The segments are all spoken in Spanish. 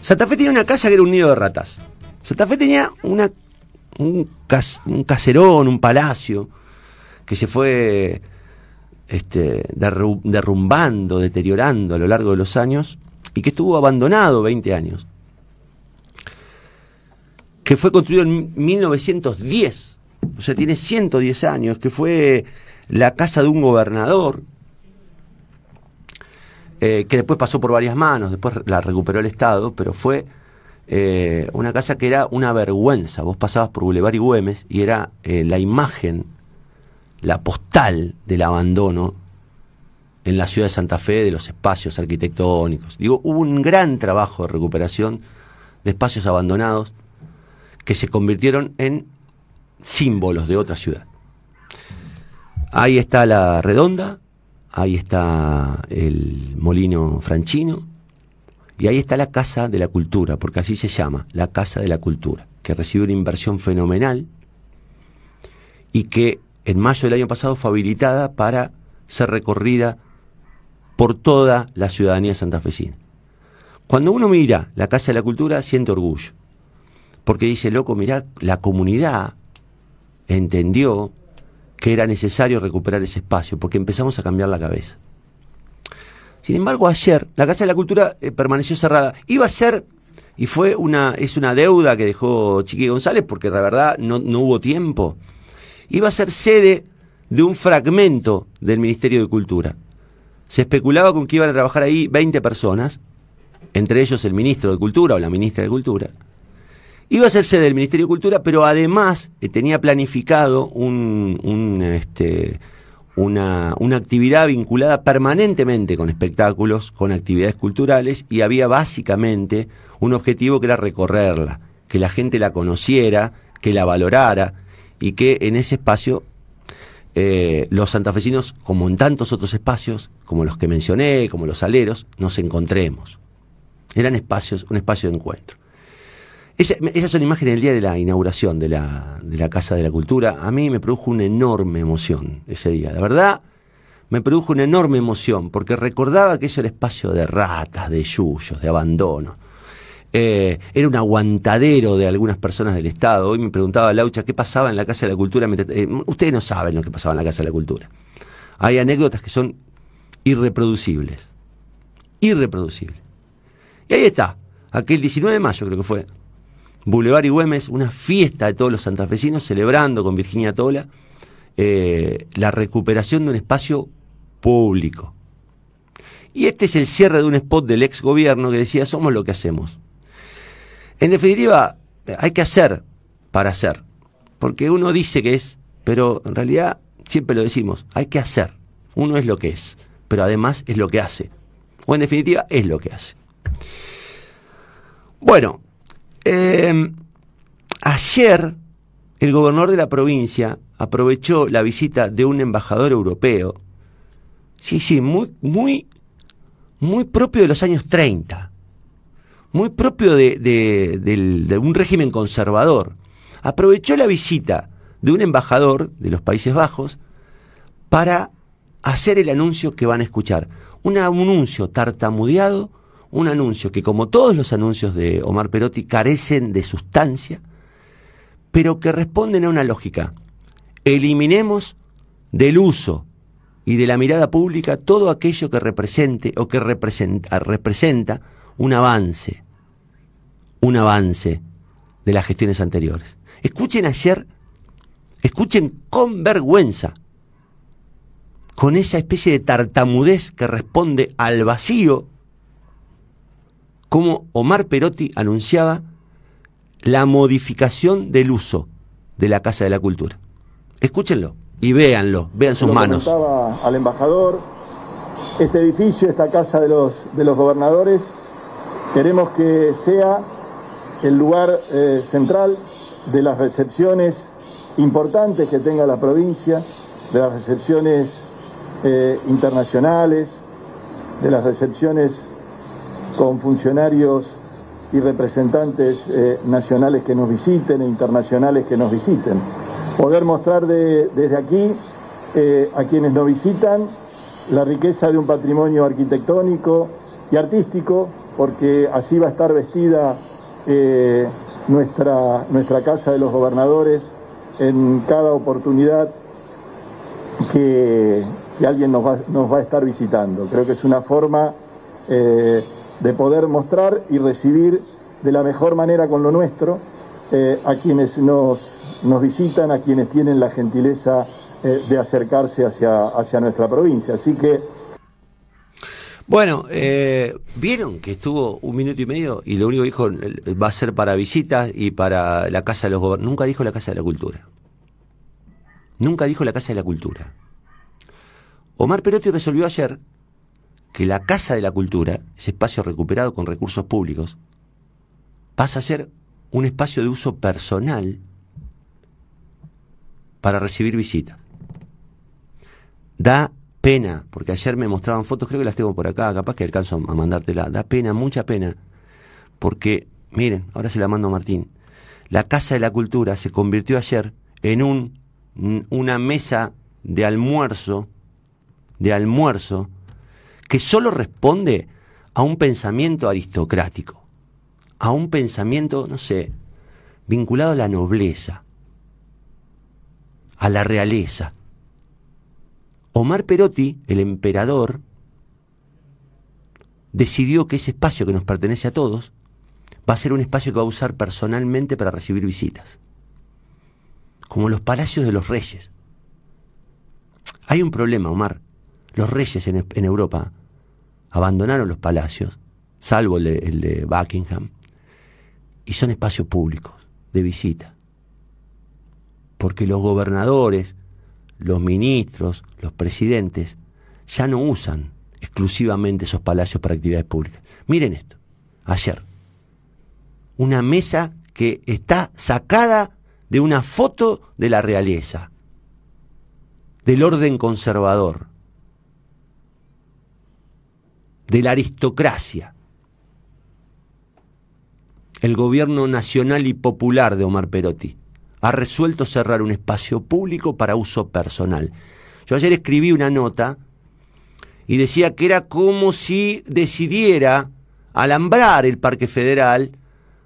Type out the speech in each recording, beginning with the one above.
Santa Fe tenía una casa que era un nido de ratas. Santa Fe tenía una, un, caserón, un palacio, que se fue este, derrumbando, deteriorando a lo largo de los años y que estuvo abandonado 20 años. Que fue construido en 1910, o sea, tiene 110 años, que fue la casa de un gobernador, eh, que después pasó por varias manos, después la recuperó el Estado, pero fue eh, una casa que era una vergüenza. Vos pasabas por Boulevard y Güemes y era eh, la imagen, la postal del abandono en la ciudad de Santa Fe de los espacios arquitectónicos. Digo, hubo un gran trabajo de recuperación de espacios abandonados que se convirtieron en símbolos de otra ciudad. Ahí está la redonda, ahí está el molino franchino y ahí está la Casa de la Cultura, porque así se llama, la Casa de la Cultura, que recibe una inversión fenomenal y que en mayo del año pasado fue habilitada para ser recorrida por toda la ciudadanía santafesina. Cuando uno mira la Casa de la Cultura, siente orgullo, porque dice, loco, mira, la comunidad entendió que era necesario recuperar ese espacio, porque empezamos a cambiar la cabeza. Sin embargo, ayer la Casa de la Cultura eh, permaneció cerrada. Iba a ser, y fue una, es una deuda que dejó Chiqui González, porque la verdad no, no hubo tiempo. Iba a ser sede de un fragmento del Ministerio de Cultura. Se especulaba con que iban a trabajar ahí 20 personas, entre ellos el ministro de Cultura o la ministra de Cultura Iba a ser sede del Ministerio de Cultura, pero además eh, tenía planificado este, una, una, actividad vinculada permanentemente con espectáculos, con actividades culturales, y había básicamente un objetivo que era recorrerla, que la gente la conociera, que la valorara, y que en ese espacio eh, los santafesinos, como en tantos otros espacios, como los que mencioné, como los aleros, nos encontremos. Eran espacios, un espacio de encuentro. Esa, esas son imágenes del día de la inauguración de la, de la Casa de la Cultura. A mí me produjo una enorme emoción ese día. La verdad, me produjo una enorme emoción porque recordaba que eso era espacio de ratas, de yuyos, de abandono. Eh, era un aguantadero de algunas personas del Estado. Hoy me preguntaba Laucha qué pasaba en la Casa de la Cultura. Eh, ustedes no saben lo que pasaba en la Casa de la Cultura. Hay anécdotas que son irreproducibles. Irreproducibles. Y ahí está, aquel 19 de mayo creo que fue, Boulevard y Güemes, una fiesta de todos los santafesinos celebrando con Virginia Tola eh, la recuperación de un espacio público. Y este es el cierre de un spot del ex gobierno que decía, somos lo que hacemos. En definitiva, hay que hacer para hacer. Porque uno dice que es, pero en realidad siempre lo decimos, hay que hacer. Uno es lo que es, pero además es lo que hace. O en definitiva, es lo que hace. Bueno, eh, ayer el gobernador de la provincia aprovechó la visita de un embajador europeo. Sí, sí, muy, muy, muy propio de los años 30. Muy propio de, un régimen conservador. Aprovechó la visita de un embajador de los Países Bajos para hacer el anuncio que van a escuchar. Un anuncio tartamudeado un anuncio que como todos los anuncios de Omar Perotti carecen de sustancia, pero que responden a una lógica. Eliminemos del uso y de la mirada pública todo aquello que represente o que representa, un avance, un avance de las gestiones anteriores. Escuchen ayer, escuchen con vergüenza, con esa especie de tartamudez que responde al vacío cómo Omar Perotti anunciaba la modificación del uso de la Casa de la Cultura. Escúchenlo y véanlo, vean sus manos. al embajador, este edificio, esta Casa de los, de los Gobernadores, queremos que sea el lugar eh, central de las recepciones importantes que tenga la provincia, de las recepciones eh, internacionales, de las recepciones con funcionarios y representantes eh, nacionales que nos visiten e internacionales que nos visiten. Poder mostrar desde aquí eh, a quienes nos visitan la riqueza de un patrimonio arquitectónico y artístico porque así va a estar vestida eh, nuestra, nuestra Casa de los Gobernadores en cada oportunidad que, alguien nos va, nos va, a estar visitando. Creo que es una forma de poder mostrar y recibir de la mejor manera con lo nuestro eh, a quienes nos, nos visitan, a quienes tienen la gentileza eh, de acercarse hacia, hacia nuestra provincia. Así que bueno, vieron que estuvo un minuto y medio y lo único que dijo va a ser para visitas y para la Casa de los Gobernadores. Nunca dijo la Casa de la Cultura. Nunca dijo la Casa de la Cultura. Omar Perotti resolvió ayer que la Casa de la Cultura, ese espacio recuperado con recursos públicos, pasa a ser un espacio de uso personal para recibir visitas. Da pena, porque ayer me mostraban fotos, creo que las tengo por acá, capaz que alcanzo a mandártela. Da pena, mucha pena, porque, miren, ahora se la mando a Martín. La Casa de la Cultura se convirtió ayer en un, una mesa de almuerzo de almuerzo que solo responde a un pensamiento aristocrático, a un pensamiento, no sé, vinculado a la nobleza, a la realeza. Omar Perotti, el emperador, decidió que ese espacio que nos pertenece a todos va a ser un espacio que va a usar personalmente para recibir visitas, como los palacios de los reyes. Hay un problema, Omar. Los reyes en, Europa abandonaron los palacios, salvo el de, Buckingham, y son espacios públicos de visita. Porque los gobernadores, los ministros, los presidentes, ya no usan exclusivamente esos palacios para actividades públicas. Miren esto, ayer, una mesa que está sacada de una foto de la realeza, del orden conservador, de la aristocracia. El gobierno nacional y popular de Omar Perotti ha resuelto cerrar un espacio público para uso personal. Yo ayer escribí una nota y decía que era como si decidiera alambrar el Parque Federal,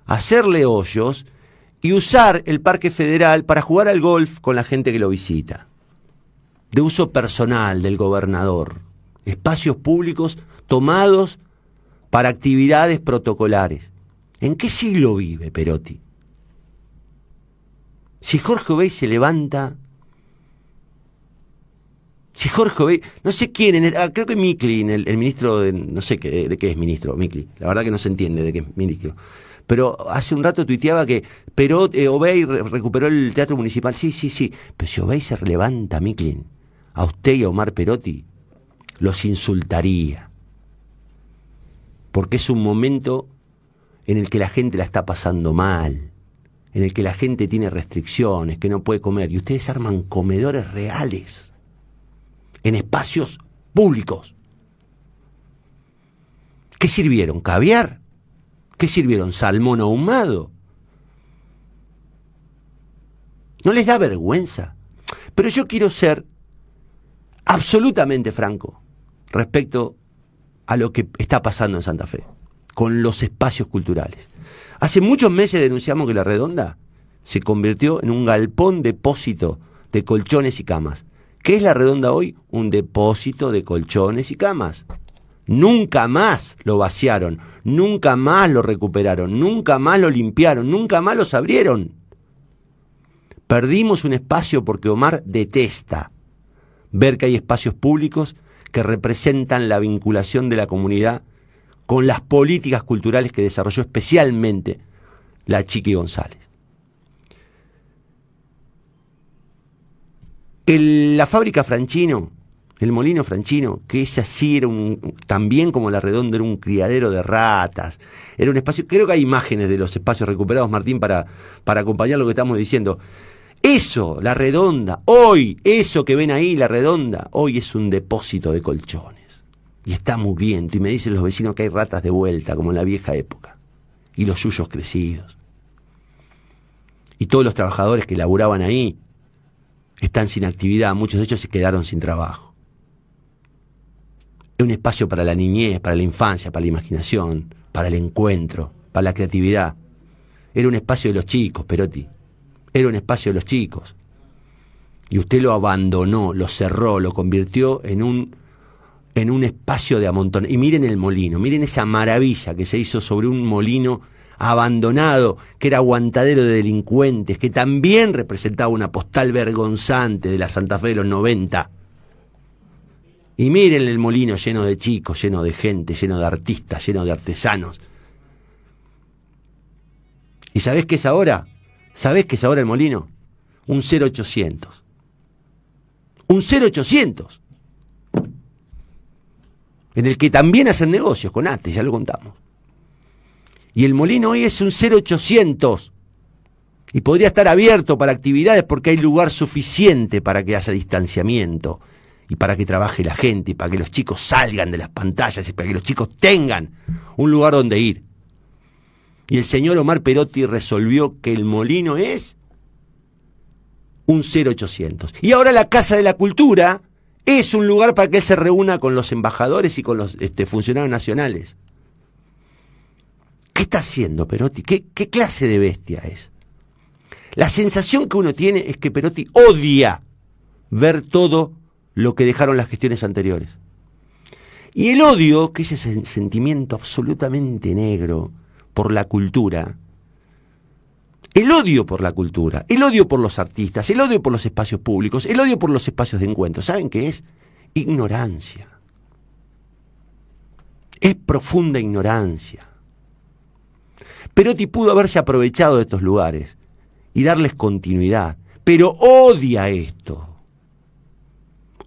hacerle hoyos y usar el Parque Federal para jugar al golf con la gente que lo visita. De uso personal del gobernador. Espacios públicos tomados para actividades protocolares. ¿En qué siglo vive Perotti? Si Jorge Obey se levanta, si Jorge Obey, no sé quién, ah, creo que Mikli, el, ministro de, no sé qué, de, qué es ministro, Mikli, la verdad que no se entiende de qué es ministro. Pero hace un rato tuiteaba que Perot, eh, Obey recuperó el teatro municipal. Sí, sí, sí. Pero si Obey se levanta, Miklin, a usted y a Omar Perotti, los insultaría porque es un momento en el que la gente la está pasando mal, en el que la gente tiene restricciones, que no puede comer, y ustedes arman comedores reales, en espacios públicos. ¿Qué sirvieron? ¿Caviar? ¿Qué sirvieron? ¿Salmón ahumado? ¿No les da vergüenza? Pero yo quiero ser absolutamente franco respecto a lo que está pasando en Santa Fe, con los espacios culturales. Hace muchos meses denunciamos que la redonda se convirtió en un galpón depósito de colchones y camas. ¿Qué es la redonda hoy? Un depósito de colchones y camas. Nunca más lo vaciaron, nunca más lo recuperaron, nunca más lo limpiaron, nunca más los abrieron. Perdimos un espacio porque Omar detesta ver que hay espacios públicos que representan la vinculación de la comunidad con las políticas culturales que desarrolló especialmente la Chiqui González. la fábrica Franchino, el molino Franchino, que ese así era un, también como la redonda, era un criadero de ratas, era un espacio, creo que hay imágenes de los espacios recuperados, Martín, para, para acompañar lo que estamos diciendo. Eso, la redonda, hoy, eso que ven ahí, la redonda, hoy es un depósito de colchones. Y está muriendo. Y me dicen los vecinos que hay ratas de vuelta, como en la vieja época. Y los suyos crecidos. Y todos los trabajadores que laburaban ahí están sin actividad. Muchos de ellos se quedaron sin trabajo. Es un espacio para la niñez, para la infancia, para la imaginación. para el encuentro, para la creatividad. Era un espacio de los chicos, Perotti. Era un espacio de los chicos. Y usted lo abandonó, lo cerró, lo convirtió en un, en un espacio de amontón. Y miren el molino, miren esa maravilla que se hizo sobre un molino abandonado, que era aguantadero de delincuentes, que también representaba una postal vergonzante de la Santa Fe de los 90. Y miren el molino lleno de chicos, lleno de gente, lleno de artistas, lleno de artesanos. ¿Y sabés qué es ahora? ¿Sabés qué es ahora el molino? Un 0800. Un 0800. En el que también hacen negocios con ATE, ya lo contamos. Y el molino hoy es un 0800. Y podría estar abierto para actividades porque hay lugar suficiente para que haya distanciamiento y para que trabaje la gente y para que los chicos salgan de las pantallas y para que los chicos tengan un lugar donde ir. Y el señor Omar Perotti resolvió que el molino es un 0800. Y ahora la Casa de la Cultura es un lugar para que él se reúna con los embajadores y con los este, funcionarios nacionales. ¿Qué está haciendo Perotti? ¿Qué, ¿Qué clase de bestia es? La sensación que uno tiene es que Perotti odia ver todo lo que dejaron las gestiones anteriores. Y el odio, que es ese sentimiento absolutamente negro por la cultura, el odio por la cultura, el odio por los artistas, el odio por los espacios públicos, el odio por los espacios de encuentro, ¿saben qué es? Ignorancia. Es profunda ignorancia. Perotti pudo haberse aprovechado de estos lugares y darles continuidad, pero odia esto.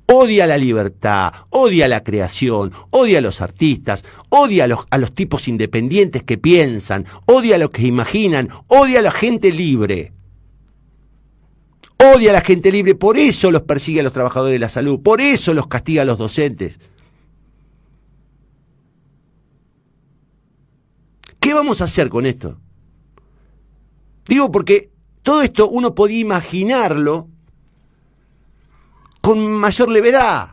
Odia la libertad, odia la creación, odia a los artistas, odia a los, a los tipos independientes que piensan, odia a los que imaginan, odia a la gente libre. Odia a la gente libre, por eso los persigue a los trabajadores de la salud, por eso los castiga a los docentes. ¿Qué vamos a hacer con esto? Digo porque todo esto uno podía imaginarlo con mayor levedad.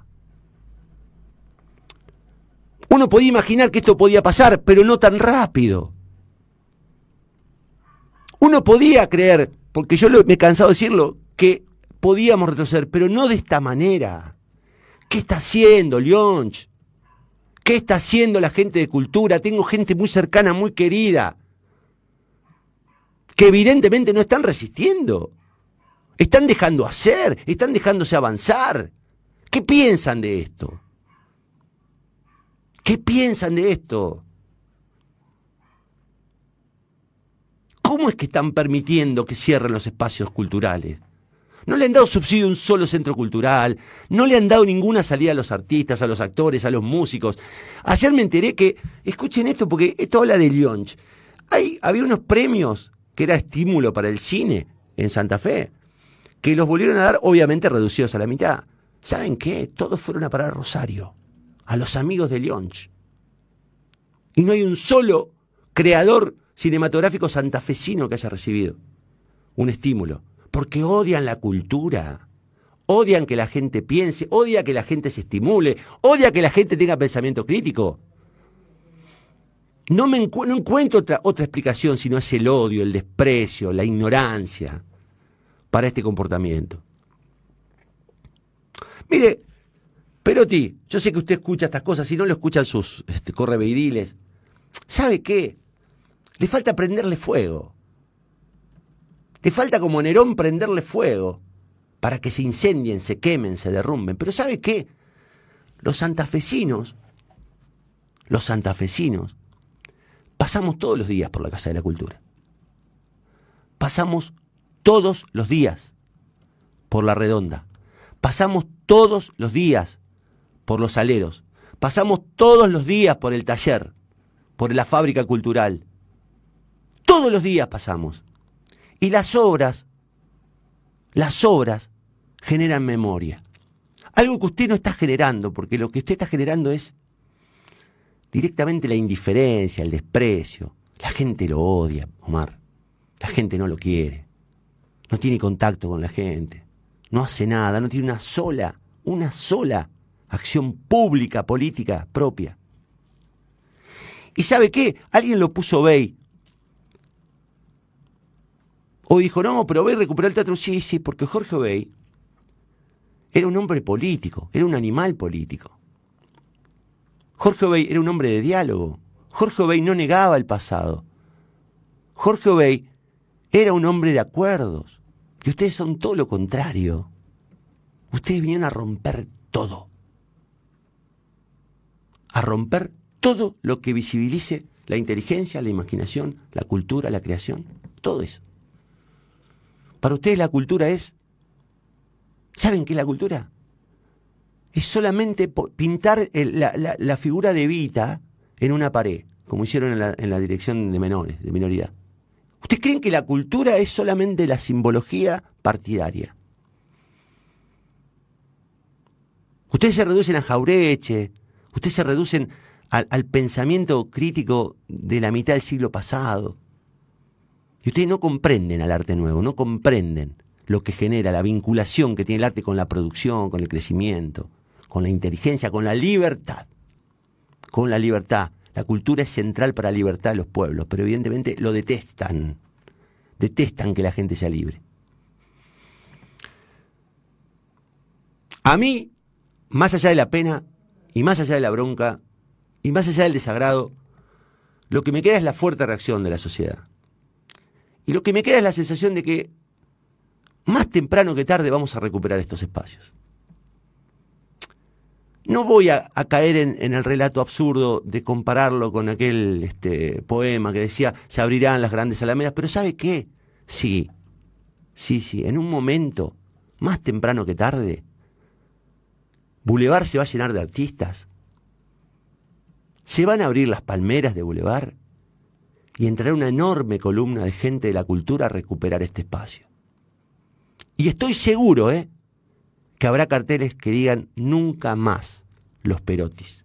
Uno podía imaginar que esto podía pasar, pero no tan rápido. Uno podía creer, porque yo me he cansado de decirlo, que podíamos retroceder, pero no de esta manera. ¿Qué está haciendo Lyonch? ¿Qué está haciendo la gente de cultura? Tengo gente muy cercana, muy querida, que evidentemente no están resistiendo. Están dejando hacer, están dejándose avanzar. ¿Qué piensan de esto? ¿Qué piensan de esto? ¿Cómo es que están permitiendo que cierren los espacios culturales? No le han dado subsidio a un solo centro cultural, no le han dado ninguna salida a los artistas, a los actores, a los músicos. Ayer me enteré que, escuchen esto porque esto habla de Lyonch, había unos premios que era estímulo para el cine en Santa Fe, que los volvieron a dar obviamente reducidos a la mitad. ¿Saben qué? Todos fueron a parar a Rosario, a los amigos de Lyonch. Y no hay un solo creador cinematográfico santafesino que haya recibido un estímulo porque odian la cultura, odian que la gente piense, odian que la gente se estimule, odian que la gente tenga pensamiento crítico. No, me encuentro otra, otra explicación sino es el odio, el desprecio, la ignorancia para este comportamiento. Mire, Perotti, yo sé que usted escucha estas cosas, si no lo escuchan sus este, correveidiles, ¿sabe qué? Le falta prenderle fuego. Te falta como Nerón prenderle fuego para que se incendien, se quemen, se derrumben. Pero ¿sabe qué? Los santafesinos, los santafesinos, pasamos todos los días por la Casa de la Cultura. Pasamos todos los días por la Redonda. Pasamos todos los días por los aleros. Pasamos todos los días por el taller, por la fábrica cultural. Todos los días pasamos. Y las obras, las obras generan memoria. Algo que usted no está generando, porque lo que usted está generando es directamente la indiferencia, el desprecio. La gente lo odia, Omar. La gente no lo quiere. No tiene contacto con la gente. No hace nada, no tiene una sola, una sola acción pública, política propia. ¿Y sabe qué? Alguien lo puso Bey. O dijo, no, pero Bey recuperó el teatro. Sí, sí, porque Jorge Bey era un hombre político, era un animal político. Jorge Obey era un hombre de diálogo. Jorge Obey no negaba el pasado. Jorge Obey era un hombre de acuerdos. Y ustedes son todo lo contrario. Ustedes vinieron a romper todo. A romper todo lo que visibilice la inteligencia, la imaginación, la cultura, la creación. Todo eso. Para ustedes la cultura es ¿Saben qué es la cultura? Es solamente pintar la, figura de Vita en una pared, como hicieron en la, dirección de menores, de minoridad. ¿Ustedes creen que la cultura es solamente la simbología partidaria? Ustedes se reducen a Jaureche, ustedes se reducen al, pensamiento crítico de la mitad del siglo pasado. Y ustedes no comprenden al arte nuevo, no comprenden lo que genera, la vinculación que tiene el arte con la producción, con el crecimiento, con la inteligencia, con la libertad. Con la libertad. La cultura es central para la libertad de los pueblos, pero evidentemente lo detestan. Detestan que la gente sea libre. A mí, más allá de la pena y más allá de la bronca y más allá del desagrado, lo que me queda es la fuerte reacción de la sociedad. Y lo que me queda es la sensación de que más temprano que tarde vamos a recuperar estos espacios. No voy a, caer en, el relato absurdo de compararlo con aquel este, poema que decía se abrirán las grandes alamedas, pero ¿sabe qué? Sí, sí, sí, en un momento, más temprano que tarde, Boulevard se va a llenar de artistas. Se van a abrir las palmeras de Boulevard y entrará una enorme columna de gente de la cultura a recuperar este espacio. Y estoy seguro, ¿eh? Que habrá carteles que digan nunca más los perotis.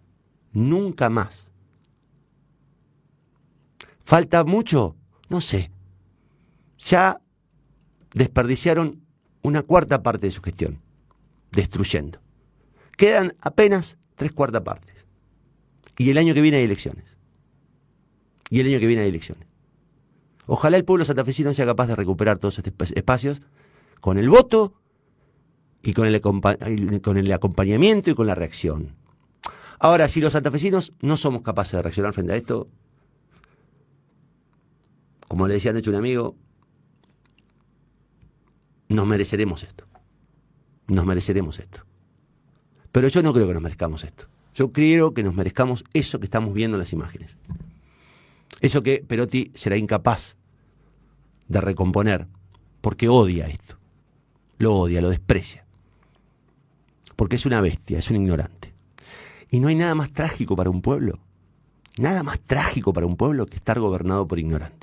Nunca más. ¿Falta mucho? No sé. Ya desperdiciaron una cuarta parte de su gestión, destruyendo. Quedan apenas tres cuartas partes. Y el año que viene hay elecciones. Y el año que viene hay elecciones. Ojalá el pueblo santafesino sea capaz de recuperar todos estos espacios con el voto y con el, con el acompañamiento y con la reacción. Ahora, si los santafesinos no somos capaces de reaccionar frente a esto, como le decía de hecho un amigo, nos mereceremos esto. Nos mereceremos esto. Pero yo no creo que nos merezcamos esto. Yo creo que nos merezcamos eso que estamos viendo en las imágenes. Eso que Perotti será incapaz de recomponer porque odia esto lo odia, lo desprecia. Porque es una bestia, es un ignorante. Y no hay nada más trágico para un pueblo, nada más trágico para un pueblo que estar gobernado por ignorantes.